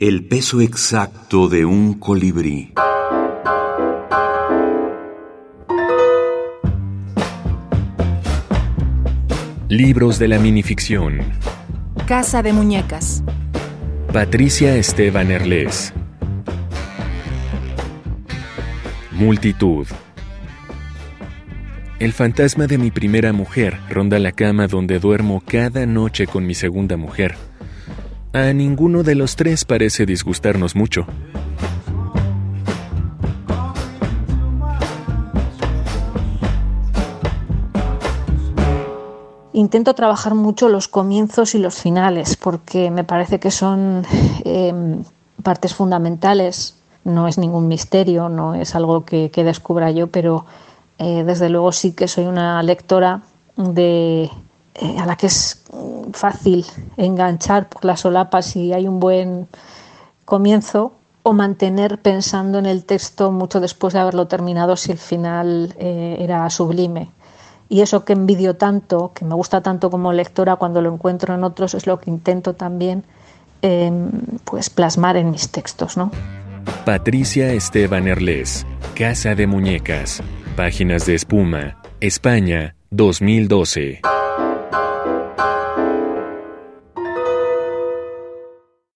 El peso exacto de un colibrí. Libros de la minificción. Casa de Muñecas. Patricia Esteban Erles. Multitud. El fantasma de mi primera mujer ronda la cama donde duermo cada noche con mi segunda mujer. A ninguno de los tres parece disgustarnos mucho. Intento trabajar mucho los comienzos y los finales porque me parece que son eh, partes fundamentales. No es ningún misterio, no es algo que, descubra yo, pero eh, desde luego sí que soy una lectora de, eh, a la que es fácil enganchar por las solapas si hay un buen comienzo o mantener pensando en el texto mucho después de haberlo terminado si el final eh, era sublime. Y eso que envidio tanto, que me gusta tanto como lectora cuando lo encuentro en otros, es lo que intento también em, pues plasmar en mis textos. ¿no? Patricia Esteban Erles, Casa de Muñecas, Páginas de Espuma, España, 2012.